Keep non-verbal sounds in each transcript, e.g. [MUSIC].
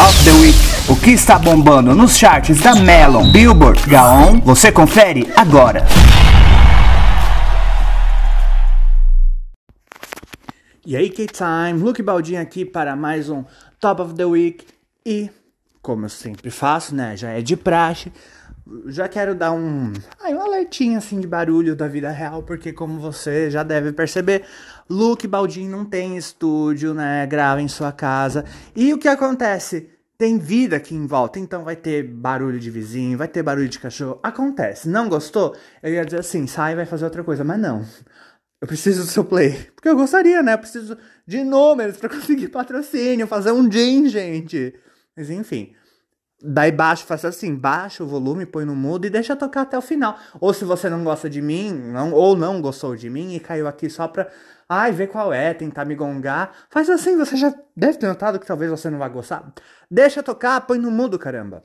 of the Week. O que está bombando nos charts da Melon, Billboard, Gaon, você confere agora. E aí, K-Time, Luke Baldinho aqui para mais um Top of the Week. E, como eu sempre faço, né, já é de praxe, já quero dar um, ai, um alertinho assim de barulho da vida real, porque como você já deve perceber, Luke Baldinho não tem estúdio, né, grava em sua casa. E o que acontece? Tem vida aqui em volta, então vai ter barulho de vizinho, vai ter barulho de cachorro. Acontece. Não gostou? Eu ia dizer assim, sai e vai fazer outra coisa, mas não. Eu preciso do seu play. Porque eu gostaria, né? Eu preciso de números para [LAUGHS] conseguir patrocínio, fazer um gin, gente. Mas enfim. Daí baixo, faça assim, baixa o volume, põe no mudo e deixa tocar até o final. Ou se você não gosta de mim, não, ou não gostou de mim e caiu aqui só pra, ai, ver qual é, tentar me gongar, faz assim, você já deve ter notado que talvez você não vá gostar. Deixa tocar, põe no mudo, caramba.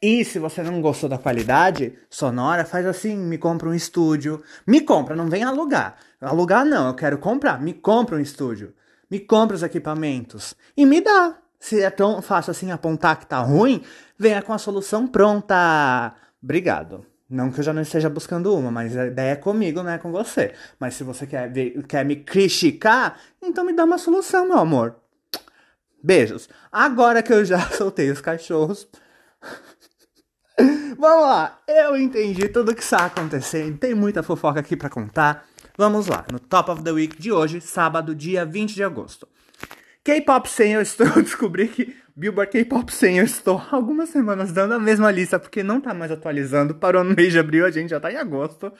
E se você não gostou da qualidade sonora, faz assim, me compra um estúdio. Me compra, não vem alugar. Alugar não, eu quero comprar. Me compra um estúdio. Me compra os equipamentos. E me dá. Se é tão fácil assim apontar que tá ruim, venha com a solução pronta. Obrigado. Não que eu já não esteja buscando uma, mas a ideia é comigo, não é com você. Mas se você quer, ver, quer me criticar, então me dá uma solução, meu amor. Beijos. Agora que eu já [LAUGHS] soltei os cachorros, [LAUGHS] Vamos lá, eu entendi tudo que está acontecendo, tem muita fofoca aqui para contar. Vamos lá, no Top of the Week de hoje, sábado, dia 20 de agosto. K-pop 100 eu estou, [LAUGHS] eu descobri que Billboard K-pop 100 eu estou algumas semanas dando a mesma lista, porque não tá mais atualizando, parou no mês de abril, a gente já tá em agosto.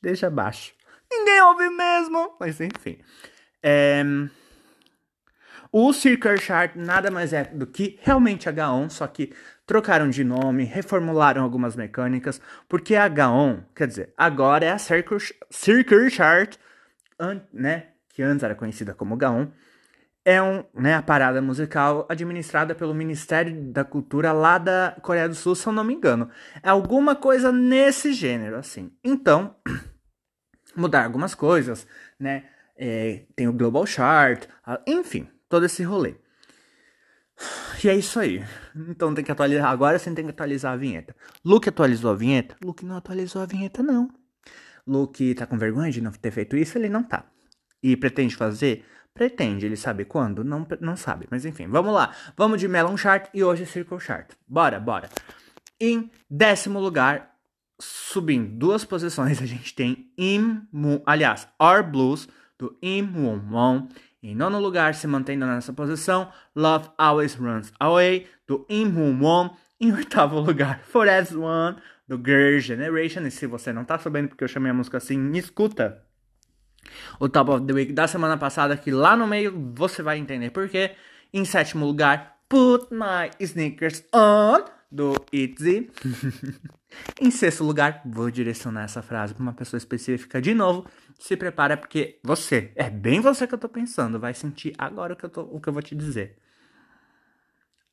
Deixa abaixo. Ninguém ouve mesmo, mas enfim. É... O Circle Chart nada mais é do que realmente H1, só que trocaram de nome, reformularam algumas mecânicas, porque a Gaon, quer dizer, agora é a Circle, Circle Chart, né, que antes era conhecida como Gaon, é um, né, a parada musical administrada pelo Ministério da Cultura lá da Coreia do Sul, se eu não me engano. É alguma coisa nesse gênero, assim. Então, [CLEARS THROAT] mudar algumas coisas, né? É, tem o Global Chart, enfim, todo esse rolê. E é isso aí. Então tem que atualizar. Agora você tem que atualizar a vinheta. Luke atualizou a vinheta? Luke não atualizou a vinheta, não. Luke tá com vergonha de não ter feito isso? Ele não tá. E pretende fazer? Pretende. Ele sabe quando? Não, não sabe. Mas enfim, vamos lá. Vamos de Melon Chart e hoje Circle Chart. Bora, bora. Em décimo lugar, subindo duas posições, a gente tem Im aliás, Our Blues, do Im Won Won. Em nono lugar, se mantendo nessa posição, Love Always Runs Away, do In Won Won. Em oitavo lugar, [LAUGHS] For As One, do Girl Generation. E se você não tá sabendo porque eu chamei a música assim, escuta o Top of the Week da semana passada, que lá no meio você vai entender porquê. Em sétimo lugar, Put My Sneakers On, do ITZY. [LAUGHS] em sexto lugar, vou direcionar essa frase para uma pessoa específica de novo. Se prepara porque você, é bem você que eu tô pensando, vai sentir agora o que eu, tô, o que eu vou te dizer.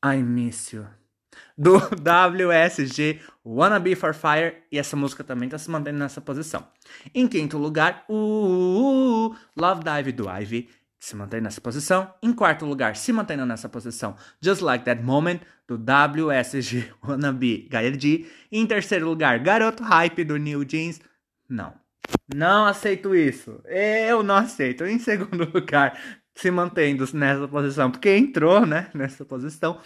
I miss you. Do [LAUGHS] WSG Wanna Be For Fire. E essa música também tá se mantendo nessa posição. Em quinto lugar, o Love Dive do Ivy se mantém nessa posição. Em quarto lugar, se mantendo nessa posição, Just Like That Moment, do WSG [LAUGHS] Wannabe Gaia G. Em terceiro lugar, Garoto Hype, do New Jeans. Não. Não aceito isso. Eu não aceito. Em segundo [LAUGHS] lugar, se mantendo nessa posição, porque entrou, né, nessa posição,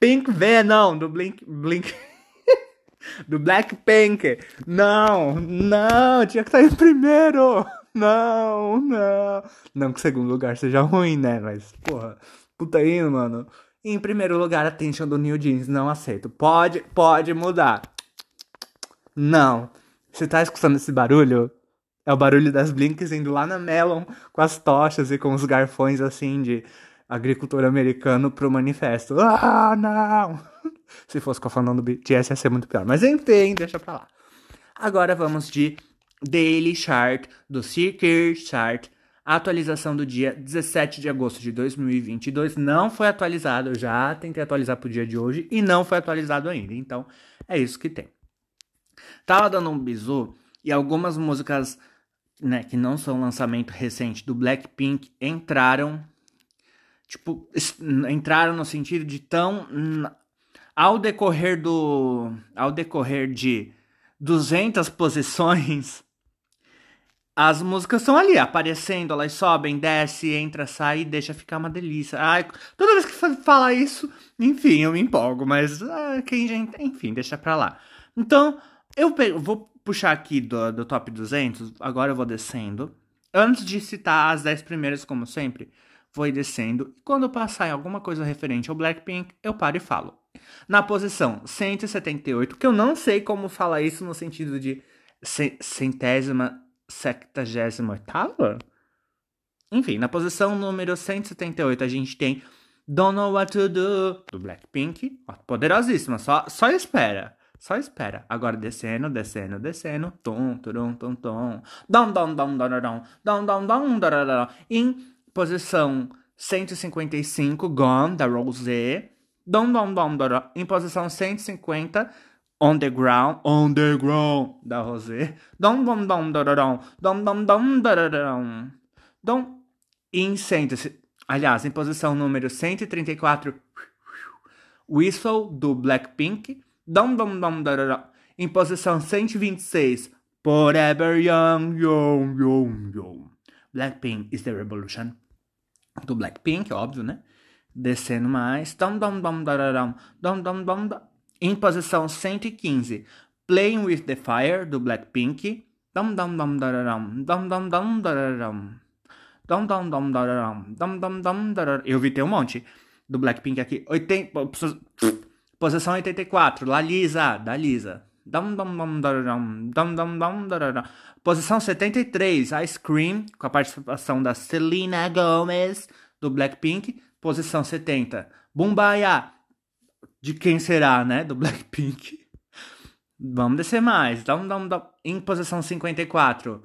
Pink Venom, do Blink... Blink... [LAUGHS] do Blackpink. Não, não, tinha que estar em primeiro. Não, não. Não que segundo lugar seja ruim, né? Mas, porra, puta aí, mano. Em primeiro lugar, a Tension do New Jeans. Não aceito. Pode, pode mudar. Não. Você tá escutando esse barulho? É o barulho das Blinks indo lá na Melon com as tochas e com os garfões assim de agricultor americano pro manifesto. Ah, não! [LAUGHS] Se fosse com a falando do BTS ia ser muito pior. Mas enfim, deixa pra lá. Agora vamos de Daily Chart do Circuit Chart. Atualização do dia 17 de agosto de 2022 não foi atualizado. Eu já tentei atualizar pro dia de hoje e não foi atualizado ainda. Então, é isso que tem. Tava dando um bizu e algumas músicas né, que não são lançamento recente do Blackpink entraram tipo, entraram no sentido de tão ao decorrer do ao decorrer de 200 posições [LAUGHS] as músicas estão ali aparecendo, elas sobem, desce, entra, sai, deixa ficar uma delícia. Ai, toda vez que fala isso, enfim, eu me empolgo, mas ah, quem já, enfim, deixa pra lá. Então, eu vou puxar aqui do, do top 200, agora eu vou descendo. Antes de citar as 10 primeiras, como sempre, ir descendo. E quando passar em alguma coisa referente ao Blackpink, eu paro e falo. Na posição 178, que eu não sei como falar isso no sentido de centésima, sectagésima oitava? Enfim, na posição número 178 a gente tem Don't Know What To Do, do Blackpink. Poderosíssima, só, só espera. Só espera. Agora descendo, descendo, descendo. Tom, tom, tom, tom. Dom, dom, dom, dom, dom. Dom, dom, dom, dom, dom. Em posição 155, Gone, da Rosé. Dom, dom, dom, dom. Em posição 150, On the Ground, On the Ground, da Rosé. Dom, dom, dom, dom, dom. Dom, dom, dom, dom. Em 100, aliás, em posição número 134, Whistle, do Blackpink. Dom, dom, dom, dom. Em posição 126, Forever Young, Young, Young, Young. Blackpink is the Revolution. Do Blackpink, óbvio, né? Descendo mais. Dom, dom, dom, dom, dom, dom, dom, dom. Em posição 115, Playing with the Fire, do Blackpink. Dom, dom, dom, dom, dom, dom, dom, dom, Dom, dom, dom, dom, dom, dom, dom, dom. Eu vi ter um monte do Blackpink aqui. 80, Posição 84, La Lisa, da Lisa. Dum, dum, dum, dum, dum, Posição 73, Ice Cream, com a participação da Selena Gomez, do Blackpink. Posição 70, Bumbaya, de quem será, né? Do Blackpink. [LAUGHS] Vamos descer mais. Dum, dum, dum. Em posição 54,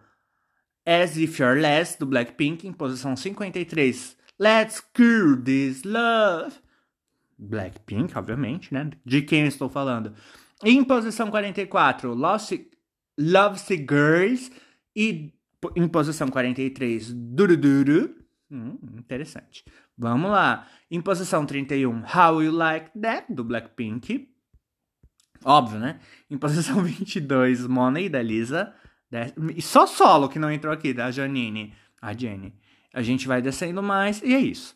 As If You're Less, do Blackpink. Em posição 53, Let's Cure This Love, Blackpink, obviamente, né? De quem eu estou falando. Em posição 44, Lost, Love Girls. E em posição 43, Duruduru. Hum, interessante. Vamos lá. Em posição 31, How You Like That, do Blackpink. Óbvio, né? Em posição 22, Money, da Lisa. E só solo que não entrou aqui, da Janine. A Jenny. A gente vai descendo mais e é isso.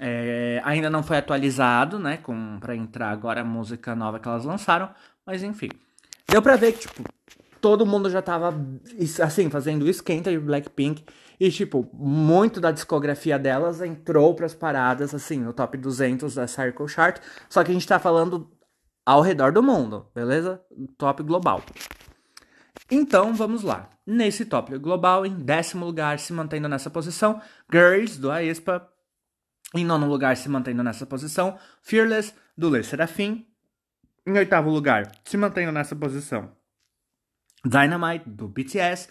É, ainda não foi atualizado, né? Com, pra entrar agora a música nova que elas lançaram. Mas enfim. Deu pra ver que, tipo, todo mundo já tava, assim, fazendo esquenta de Blackpink. E, tipo, muito da discografia delas entrou pras paradas, assim, no top 200 da Circle Chart. Só que a gente tá falando ao redor do mundo, beleza? Top global. Então, vamos lá. Nesse top global, em décimo lugar, se mantendo nessa posição, Girls, do Aespa, em nono lugar, se mantendo nessa posição, Fearless, do Le Serafim. Em oitavo lugar, se mantendo nessa posição, Dynamite, do BTS.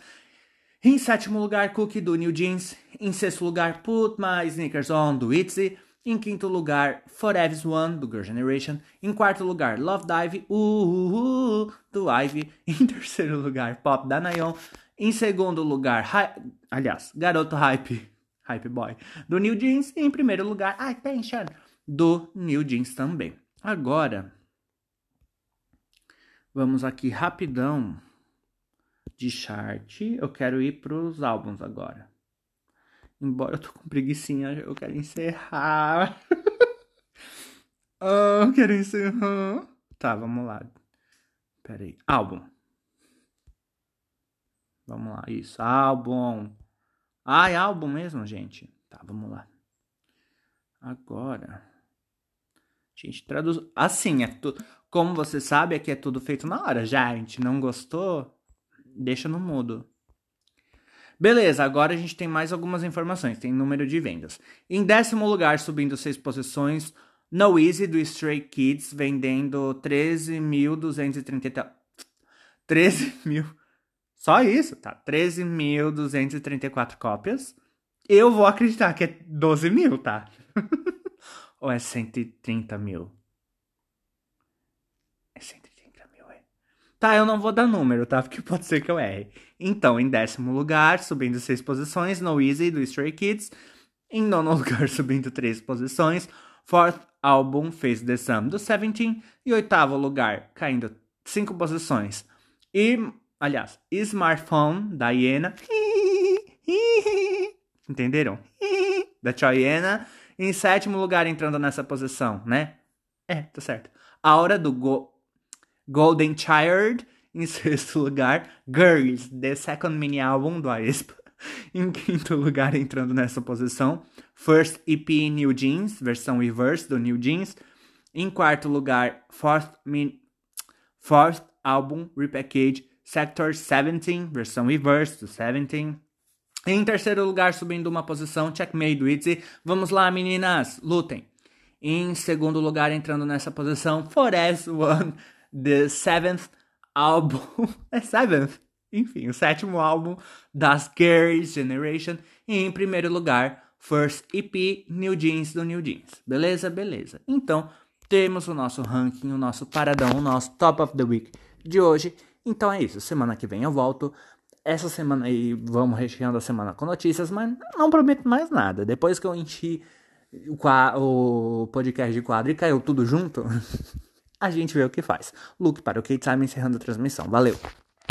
Em sétimo lugar, Cookie, do New Jeans. Em sexto lugar, Put My Sneakers On, do ITZY. Em quinto lugar, Forever's One, do Girl Generation. Em quarto lugar, Love Dive, uh, uh, uh, do Ivy. [LAUGHS] Em terceiro lugar, Pop, da Nayeon. Em segundo lugar, Hi aliás, Garoto Hype, Hype Boy, do New Jeans. Em primeiro lugar, Attention, do New Jeans também. Agora, vamos aqui rapidão de chart. Eu quero ir para os álbuns agora. Embora eu tô com preguiçinha, eu quero encerrar. oh, [LAUGHS] eu quero encerrar. Tá, vamos lá. Pera aí. Álbum. Vamos lá, isso. Álbum. Ah, é álbum mesmo, gente? Tá, vamos lá. Agora. Gente, traduz. Assim, é tudo. Como você sabe, aqui é tudo feito na hora. Já, a gente não gostou? Deixa no mudo. Beleza, agora a gente tem mais algumas informações. Tem número de vendas. Em décimo lugar, subindo seis posições, No Easy do Stray Kids, vendendo 13.230. 13 mil. Só isso, tá? 13.234 cópias. Eu vou acreditar que é 12 mil, tá? [LAUGHS] Ou é 130 mil? É 130 mil, é. Tá, eu não vou dar número, tá? Porque pode ser que eu erre. Então, em décimo lugar, subindo seis posições, No Easy, do Stray Kids. Em nono [LAUGHS] lugar, subindo três posições, Fourth Album Face the Sun do Seventeen. E oitavo lugar, caindo cinco posições. E, aliás, Smartphone da Iena. [LAUGHS] Entenderam? [LAUGHS] da Choyena. Em sétimo lugar, entrando nessa posição, né? É, tá certo. A hora do Go Golden Child. Em [LAUGHS] sexto lugar, Girls, The Second Mini Album do Aespa. Em quinto lugar, entrando nessa posição, First EP New Jeans, versão reverse do New Jeans. Em quarto lugar, Fourth, min... Fourth Album Repackage Sector 17, versão reverse do 17. Em terceiro lugar, subindo uma posição, Checkmate do Itzy. Vamos lá, meninas, lutem. Em segundo lugar, entrando nessa posição, Forest One, The Seventh Album. [LAUGHS] é Seventh? Enfim, o sétimo álbum das Girls Generation. E em primeiro lugar, First EP New Jeans do New Jeans. Beleza? Beleza. Então, temos o nosso ranking, o nosso paradão, o nosso Top of the Week de hoje. Então é isso. Semana que vem eu volto. Essa semana aí vamos recheando a semana com notícias, mas não prometo mais nada. Depois que eu enchi o, o podcast de quadro e caiu tudo junto, [LAUGHS] a gente vê o que faz. Luke para o Kate Time encerrando a transmissão. Valeu!